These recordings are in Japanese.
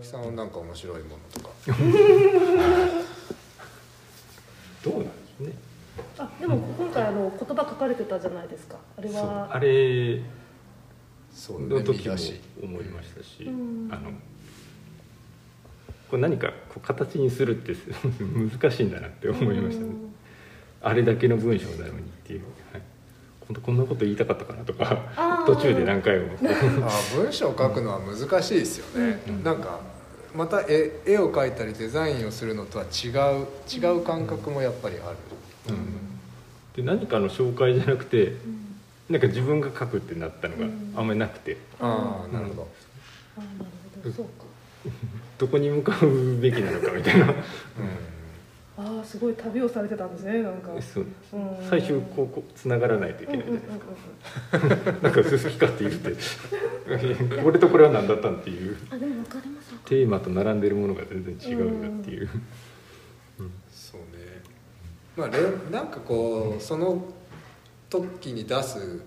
木さんはなんか面白いものとか。どうなんですね。あでも今回あの言葉書かれてたじゃないですか。あれは。あれそうねの時も思いましたし、うん。あのこれ何かこう形にするって 難しいんだなって思いましたね、あれだけの文章なのにっていう、はい、本当こんなこと言いたかったかなとか途中で何回も。あ文章を書くのは難しいですよね、うん。なんかまた絵絵を描いたりデザインをするのとは違う違う感覚もやっぱりある、で何かの紹介じゃなくてうん。なんか自分が書くってなったのがうん。あんまりなくて、ああなるほど、あなるほど。そうか。どこに向かうべきなのかみたいな。ああすごい旅をされてたんですねなんか。そう。うん。最終こうこうつながらないといけないじゃないですか、なんか好き勝手言って。これとこれは何だったんっていう。あでも分かテーマと並んでるものが全然違うんだっていう、そうね。まあれなんかこうその時に出す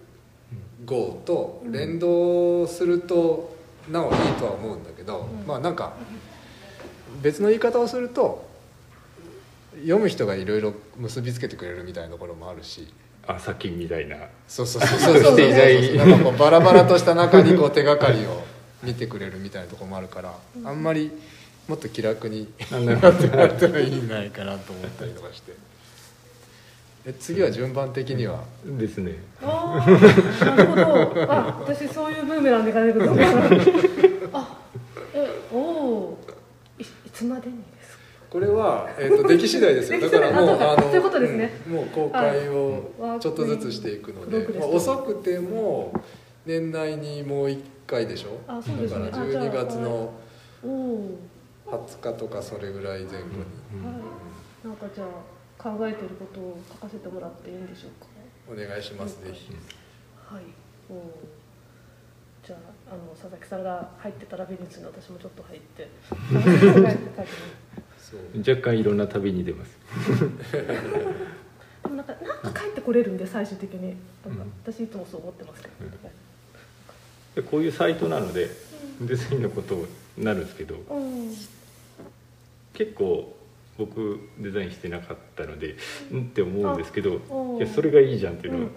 号と連動するとなおいいとは思うんだけど、うん。まあなんか別の言い方をすると読む人がいろいろ結びつけてくれるみたいなところもあるし。あさっきみたいな。そうそうそうそうそう。していない。なんかこうバラバラとした中にこう手がかりを見てくれるみたいなところもあるからあんまりもっと気楽になってもらったらいいんじゃないかなと思ったりとかして。え次は順番的には？ですね。ああなるほど。あ私そういうブーメランで いかないけどあえおおいいつまでにですか？これは、えー、と出来次第ですよ。だからもうああのそういうことですね。うんもう公開をはい。ちょっとずつしていくので、まあ、遅くても年内にもう1回でしょ？あそうですね。だからあじゃあ12月のおお20日とかそれぐらい前後に、はい。なんかじゃあ考えてることを書かせてもらっていいんでしょうか？お願いしますぜひ。はい。おー。じゃああの佐々木さんが入ってたラビリンスに私もちょっと入って。若干いろんな旅に出ます。でもなんかなんか帰ってこれるんで最終的に。なんか私いつもそう思ってますけど、でこういうサイトなのでデザインのことになるんですけどうん結構僕デザインしてなかったのでうんって思うんですけどおいやそれがいいじゃんっていうのをうんうん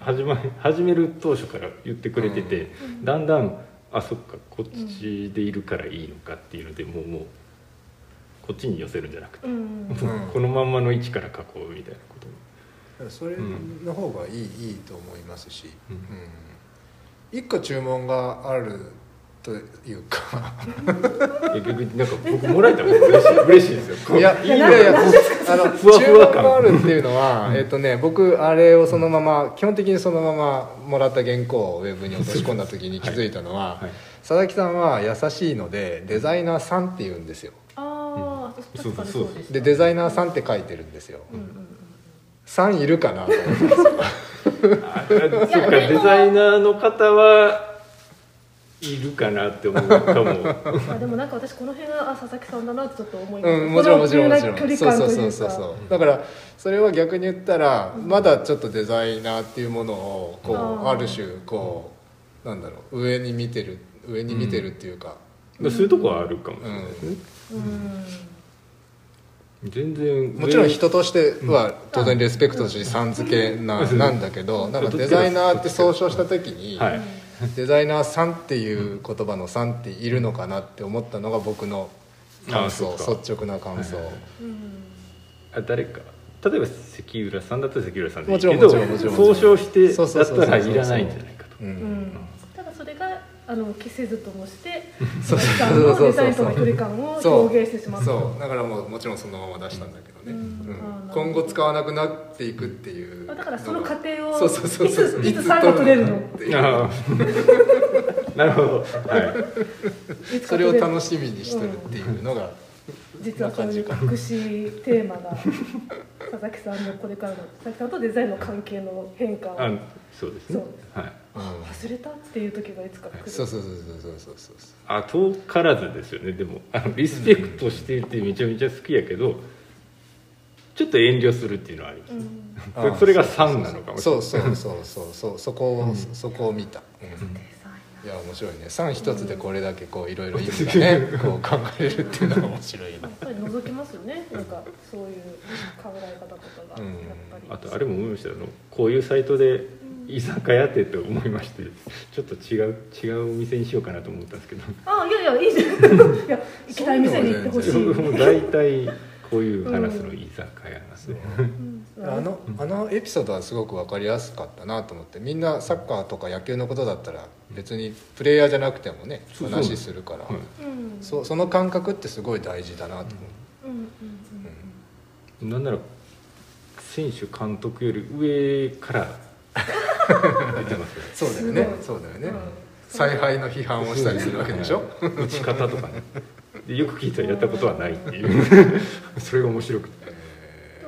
始ま始める当初から言ってくれてて、うんだんだんあそっかこっちでいるからいいのかっていうのでもうもうこっちに寄せるんじゃなくて、このまんまの位置から書こうみたいなこと。それの方がいい,、いいと思いますし、うんうん一個注文があるというか。いや逆になんか僕もらえたら嬉しい嬉しいですよ。いやいやいやあのふわふわ感注文があるっていうのは、えっとね僕あれをそのまま基本的にそのままもらった原稿をウェブに落とし込んだ時に気づいたのは、はい。佐々木さんは優しいのでデザイナーさんって言うんですよ。ああ確かにそうでしたでデザイナーさんって書いてるんですよ、うんうんうんさんいるかなと思ってますあ そっかデザイナーの方はいるかなって思うかも。あでもなんか私この辺があ佐々木さんだなってちょっと思いましたうん、もちろんもちろんもちろんそうそうそうそう。だからそれは逆に言ったらまだちょっとデザイナーっていうものをこうある種こうなんだろう上に見てる上に見てるっていうか、そういうとこはあるかもしれないですね、うん全然もちろん人としては当然レスペクトしさん付けななんだけどなんかデザイナーって総称した時にはい。デザイナーさんっていう言葉の「さん」っているのかなって思ったのが僕の感想率直な感想、あ誰か例えば関浦さんだったら関浦さんでいいけど総称してだったらいらないんじゃないかとあの消せずともして そう佐々木さんのデザインとの距離感を表現してしまった。そうだからもうもちろんそのまま出したんだけどね、うん。うん。今後使わなくなっていくっていう。あだからその過程をそうそうそう。そういついつさんが取れるの？っていう。ああ なるほど。はい。それを楽しみにしてるっていうのが、実はそういう隠しテーマが佐々木さんのこれからの佐々木さんとデザインの関係の変化を。あそうですね。そう。ですはい忘れたっていう時がいつか来る。そうそうそうそうそうそうそうあ遠からずですよね。でもあのリスペクトしていてめちゃめちゃ好きやけどちょっと遠慮するっていうのはあります、うん。それが3なのかもしれない。そうそうそうそうそう。そこを、そこを見た、いや面白いね。3一つでこれだけこういろいろ意味がねこう考えれるっていうのが面白いなやっぱり覗きますよね。なんかそういう考え方とかがうんやっぱり。あとあれも思いましたあのこういうサイトで居酒屋ってと思いましてちょっと違う違うお店にしようかなと思ったんですけど。あいやいやいいじゃんいや 行きたい店に行ってほしい、もう大体こういう話の居酒屋なんですね、うん。あのあのエピソードはすごく分かりやすかったなと思ってみんなサッカーとか野球のことだったら別にプレイヤーじゃなくてもね話するから。はい。うん。そその感覚ってすごい大事だなと思う、うん。うん。うん。なんなら選手監督より上からそうだよね。すそうだよね、うん。采配の批判をしたりするわけでしょ？打ち方とかね。でよく聞いたらやったことはないっていう。それが面白くて。や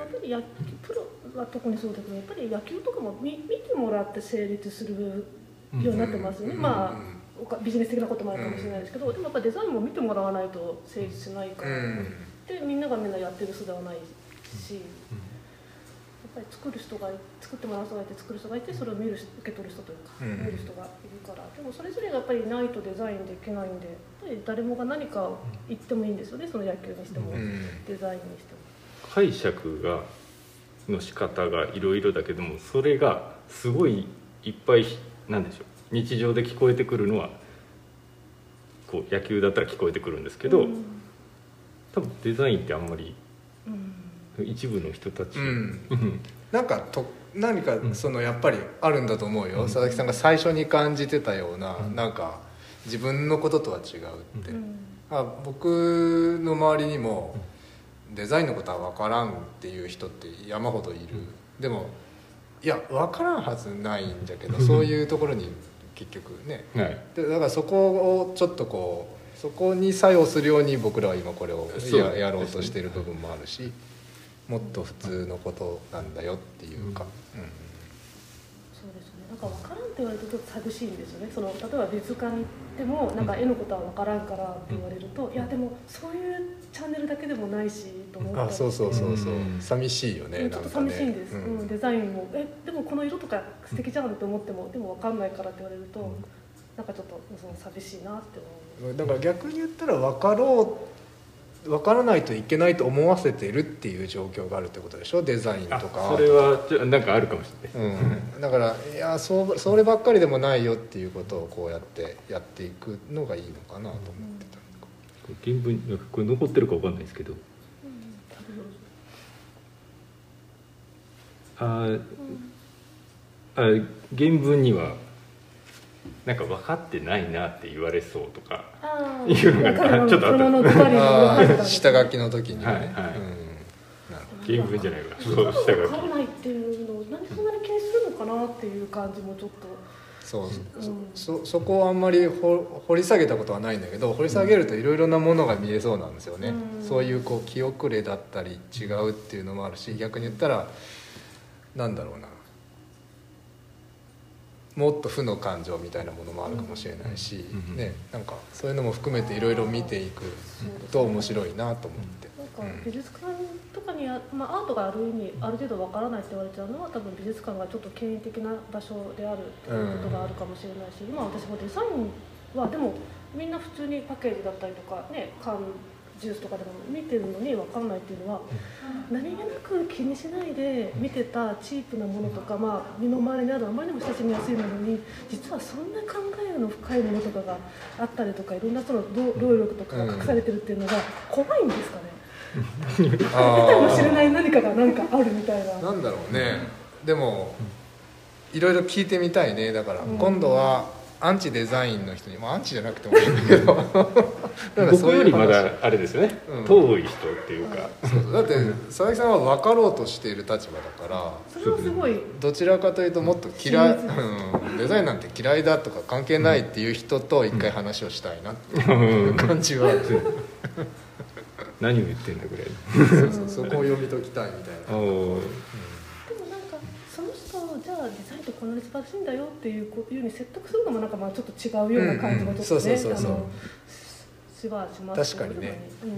っぱり野球プロは特にそうだけどやっぱり野球とかも見見てもらって成立するようになってますよね、うん。まあおかビジネス的なこともあるかもしれないですけど、でもやっぱデザインも見てもらわないと成立しないから、うん。でみんながみんなやってる人ではないし、ぱり作る人がい作ってもらう人がいて作る人がいてそれを見る人受け取る人というか、うん。見る人がいるから。でもそれぞれがやっぱりないとデザインできないんでやっぱり誰もが何かを言ってもいいんですよねその野球にしても、うん。デザインにしても。解釈がの仕方がいろいろだけどもそれがすごいいっぱいなんでしょう日常で聞こえてくるのはこう野球だったら聞こえてくるんですけど、うん。多分デザインってあんまりうん一部の人たち、うん。うん。なんかと何かうん。そのやっぱりあるんだと思うよ、うん。佐々木さんが最初に感じてたような、うん。なんか自分のこととは違うって、うん。あ僕の周りにもデザインのことは分からんっていう人って山ほどいる、でもいや分からんはずないんだけどそういうところに結局ね。はい。でだからそこをちょっとこうそこに作用するように僕らは今これをやろうとしている部分もあるしもっと普通のことなんだよっていうか、そうですね。なんか分からんって言われるとちょっと寂しいんですよね。その例えば美術館に行ってもなんか絵のことは分からんからって言われると、いやでもそういうチャンネルだけでもないしと思ったり。あそうそうそうそう、う。ん。寂しいよねうんちょっと寂しいんです、ねうんデザインもえでもこの色とか素敵じゃんって思ってもでも分かんないからって言われると、なんかちょっとその寂しいなって思う。うんだから逆に言ったら分かろう分からないといけないと思わせてるっていう状況があるってことでしょ？デザインあとか。それはちょなんかあるかもしれない、うん、だからいやそうそればっかりでもないよっていうことをこうやってやっていくのがいいのかなと思ってた、これ原文これ残ってるかわかんないですけど。あーあ原文にはなんか分かってないなって言われそうとかいうのがちょっとあった下書きの時にね、はいはい。うん。原文じゃないわ。そう分下書き。からないっていうのを何そんなに気にするのかなっていう感じもちょっと。そう。うん。そそこをあんまりほ掘り下げたことはないんだけど掘り下げるといろいろなものが見えそうなんですよね、うん。そういうこう気遅れだったり違うっていうのもあるし逆に言ったらなんだろうなもっと負の感情みたいなものもあるかもしれないし、うんね、なんかそういうのも含めていろいろ見ていくと面白いなと思って。なんか美術館とかにあ、まあ、アートがある意味ある程度わからないって言われちゃうのは多分美術館がちょっと権威的な場所であるっていうことがあるかもしれないし、今私もデザインはでもみんな普通にパッケージだったりとかね缶ジュースとかでも見てるのにわかんないっていうのは、何気なく気にしないで見てたチープなものとか、まあ、身の回りにあるあまりにも親しみやすいものに実はそんな考えの深いものとかがあったりとかいろんな人の労労力とかが隠されてるっていうのが怖いんですかね？かもしれない何かが何かあるみたいな。なんだろうね。でもいろいろ聞いてみたいね。だから、うん。今度はアンチデザインの人にまあアンチじゃなくてもいいんだけど。なんか僕そういう話よりまだあれですよね、うん遠い人っていうか、そう。だって佐々木さんは分かろうとしている立場だから。それはすごい。どちらかというともっと嫌い、うん、デザインなんて嫌いだとか関係ないっていう人と一回話をしたいなっていう感じは、何を言ってんだぐらいそうそう。そこを読み解きたいみたいな。のおーでもなんかその人じゃあデザインってこんなに素晴らしいんだよっていうこういうふうに説得するのもなんかまあちょっと違うような感じもちょっとねうんうんそうそうそうそう。あのしはします確かにね。うん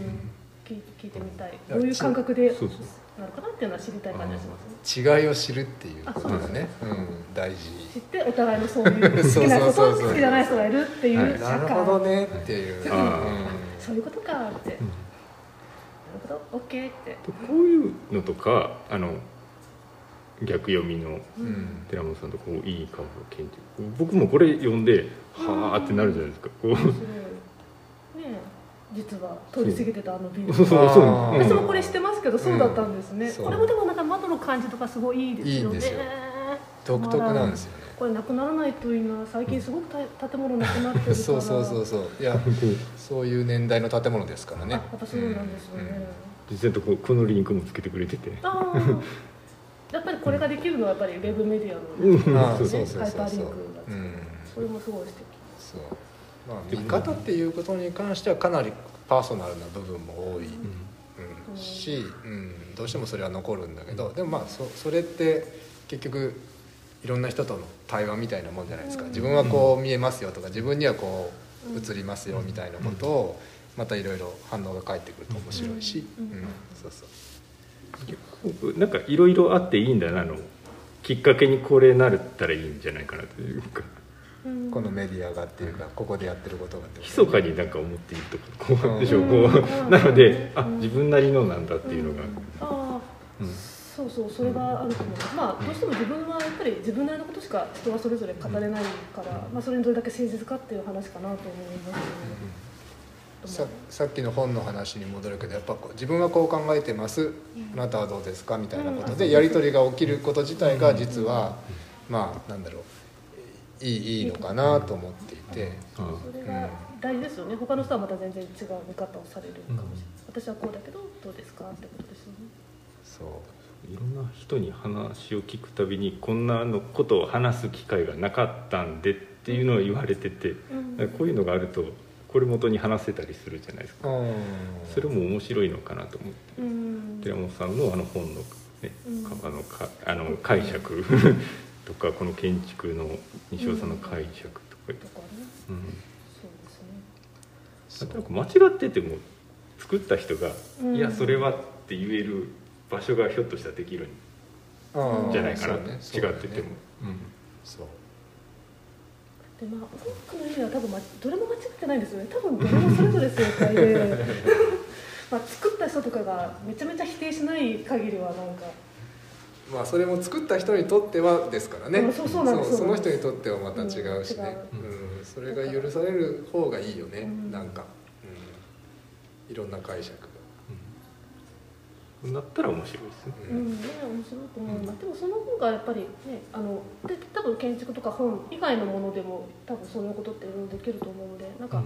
聞い聞いてみたい。やどういう感覚でなるかなっていうのは知りたい感じがします。ね違いを知るっていうことがあそうね、うん、大事。知ってお互いのそういう 好きなこと好きじゃない人がいるっていうなるほどねっていう、あそういうことかって、うん。なるほど。OK って。こういうのとかあの逆読みのうん。うん寺本さんとこういい顔の研究。僕もこれ読んではあってなるじゃないですか。こう。ねえ。実は通り過ぎてたあのビル。そうそうそう。私もこれしてますけどそうだったんですね、これもでもなんか窓の感じとかすごいいいですよね。いいんですよ。独特なんですよね。これなくならないといいな最近すごくた建物なくなってるから。そうそうそうそう。いやそういう年代の建物ですからあねやっぱそうなんですよね、実際とこうこのリンクもつけてくれててああやっぱりこれができるのはやっぱりウェブメディアの、うん。ああそうそうそうハイパーリンそうそう。クが、うんそれもすごい素敵そう。まあ見方っていうことに関してはかなりパーソナルな部分も多い、うん。し、うん、どうしてもそれは残るんだけどでもまあそそれって結局いろんな人との対話みたいなもんじゃないですか。自分はこう見えますよとか自分にはこう映りますよみたいなことをまたいろいろ反応が返ってくると面白いし、ううん。ん。そうそうなんかいろいろあっていいんだなのきっかけにこれなるったらいいんじゃないかなというか。うん。このメディアがっていうかここでやってることがってこと密かになんか思っているとここうでしょう。こうなのであうん自分なりのなんだっていうのが。ああ、うん。そうそうそれがあると思いまあどうしても自分はやっぱり自分なりのことしか人はそれぞれ語れないから、まあ、それにどれだけ誠実かっていう話かなと思います。ね、さっきの本の話に戻るけどやっぱこう自分はこう考えてます。あなたはどうですか？みたいなことうん。でやり取りが起きること自体が実はまあなんだろう。いいいいのかなと思っていて。あそれが大事ですよね。他の人はまた全然違う見方をされるかもしれない、うん。私はこうだけどどうですか？ってことです？よねそう。いろんな人に話を聞くたびにこんなのことを話す機会がなかったんでっていうのを言われててうん。こういうのがあるとこれ元に話せたりするじゃないですか。うんそれも面白いのかなと思って。うん。寺本さんのあの本の,、ねうん。かあのかあの解釈。とかこの建築の西尾さんの解釈とか、とかねうん。そうですね。なん間違ってても作った人が「うん。いやそれは」って言える場所がひょっとしたらできるんうんじゃないかな、そうね。違ってても、そうでまあ多くの意味は多分、ま、どれも間違ってないんですよね。多分どれもそれぞれ正解で。まあ作った人とかがめちゃめちゃ否定しない限りはなんか。まあそれも作った人にとってはですからね。うんそうそうなんです。その人にとってはまた違うしね、うんう。んそれが許される方がいいよね、うん。なんか、うん、いろんな解釈が。うんなったら面白いですね。ううんんね面白いと思います、でもその方がやっぱりねあので多分建築とか本以外のものでも多分そんなことっていろいろできると思うのでなんか、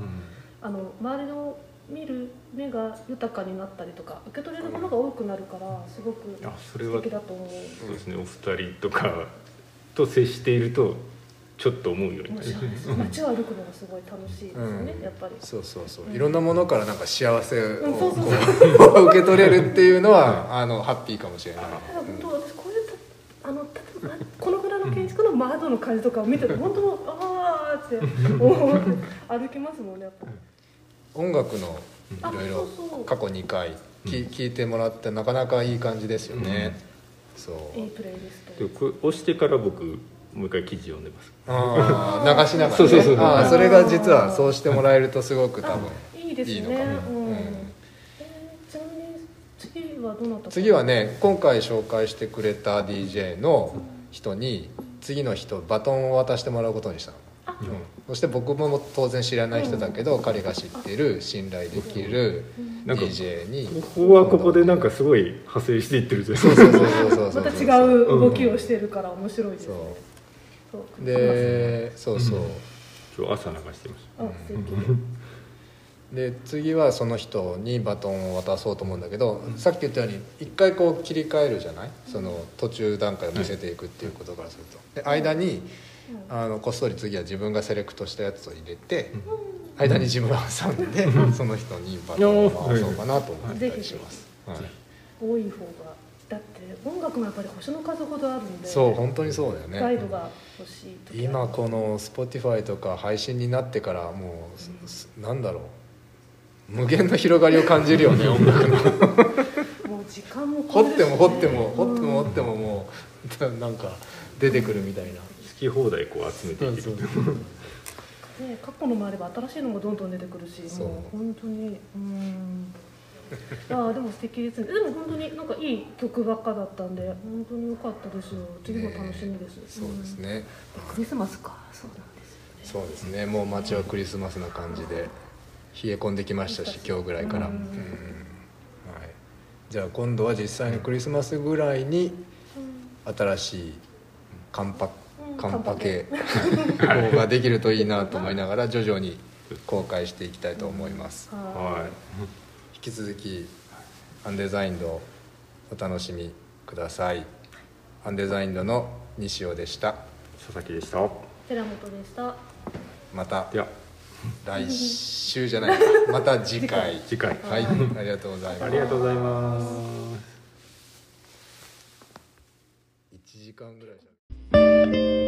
あの周りの見る目が豊かになったりとか受け取れるものが多くなるからすごく素敵だと思う。そうですね。お二人とかと接しているとちょっと思うようになる面白いです街を歩くのがすごい楽しいですよね、うん。やっぱり。そうそうそう、うんいろんなものからなんか幸せを受け取れるっていうのはあのハッピーかもしれない、本当私こういうたあのこのぐらいの建築の窓の感じとかを見てて本当ああって思って歩きますもんねやっぱ。音楽のあいろいろ過去2回き聞いてもらってなかなかいい感じですよね、そう。いいプレイリストでこれ押してから僕もう一回記事読んでます。あー流しながら、ね、そうそうそうあーそれが実はそうしてもらえるとすごく多分あいいですね。いいのかも。うん。次はどなたか。次はね今回紹介してくれた DJ の人に次の人バトンを渡してもらうことにしたの、あ。うん。そして僕も当然知らない人だけど、彼が知ってる信頼できるなんか DJ に。ここはここでなんかすごい派生していってるじゃないそうそうそうそうそうそう。また違う動きをしてるから面白いですね。そそうでそうそう、うん。今日朝流してましあ素敵で次はその人にバトンを渡そうと思うんだけど、さっき言ったように一回こう切り替えるじゃない？その途中段階を見せていくっていうことからすると。で間にあのこっそり次は自分がセレクトしたやつを入れて、間に自分を挟んで、その人にバトンを回そうかなと思ったりします、はい。多い方がだって音楽もやっぱり星の数ほどあるんでそう本当にそうだよね。ガイドが欲しい時今この Spotify とか配信になってからもう、すなんだろう。無限の広がりを感じるよね 音楽の。もう時間も掘っても掘ってもうん掘っても掘ってももう なんか出てくるみたいな。好き放題こう集めていける。ね、過去のもあれば新しいのもどんどん出てくるしそう。もう本当にうん ああでも素敵ですね。でも本当になんかいい曲ばっかだったんで本当に良かったですよ。次も楽しみです、ねそうですね。うん。クリスマスか。そうなんですよね。そうですね。もう街はクリスマスな感じで冷え込んできましたし今日ぐらいから、ううん。んはい、じゃあ今度は実際にクリスマスぐらいに新しいカンパうん。カンパ系方 ができるといいなと思いながら徐々に公開していきたいと思います。はは引き続きアンデザインドお楽しみください。アンデザインドの西尾でした。い佐々木でした。い寺本でした。またでは来週じゃないか。また次回。次回。はい。ありがとうございます。ありがとうございます。1時間ぐらいじゃ